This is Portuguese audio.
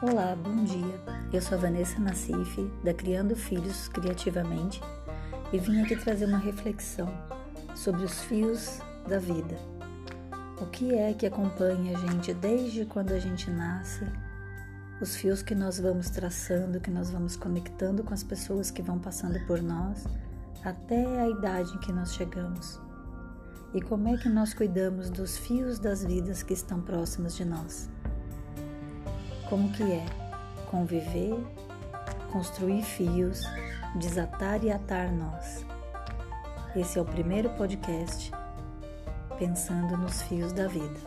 Olá, bom dia. Eu sou a Vanessa Nassif, da Criando Filhos Criativamente, e vim aqui trazer uma reflexão sobre os fios da vida. O que é que acompanha a gente desde quando a gente nasce? Os fios que nós vamos traçando, que nós vamos conectando com as pessoas que vão passando por nós, até a idade em que nós chegamos. E como é que nós cuidamos dos fios das vidas que estão próximas de nós? Como que é conviver, construir fios, desatar e atar nós? Esse é o primeiro podcast pensando nos fios da vida.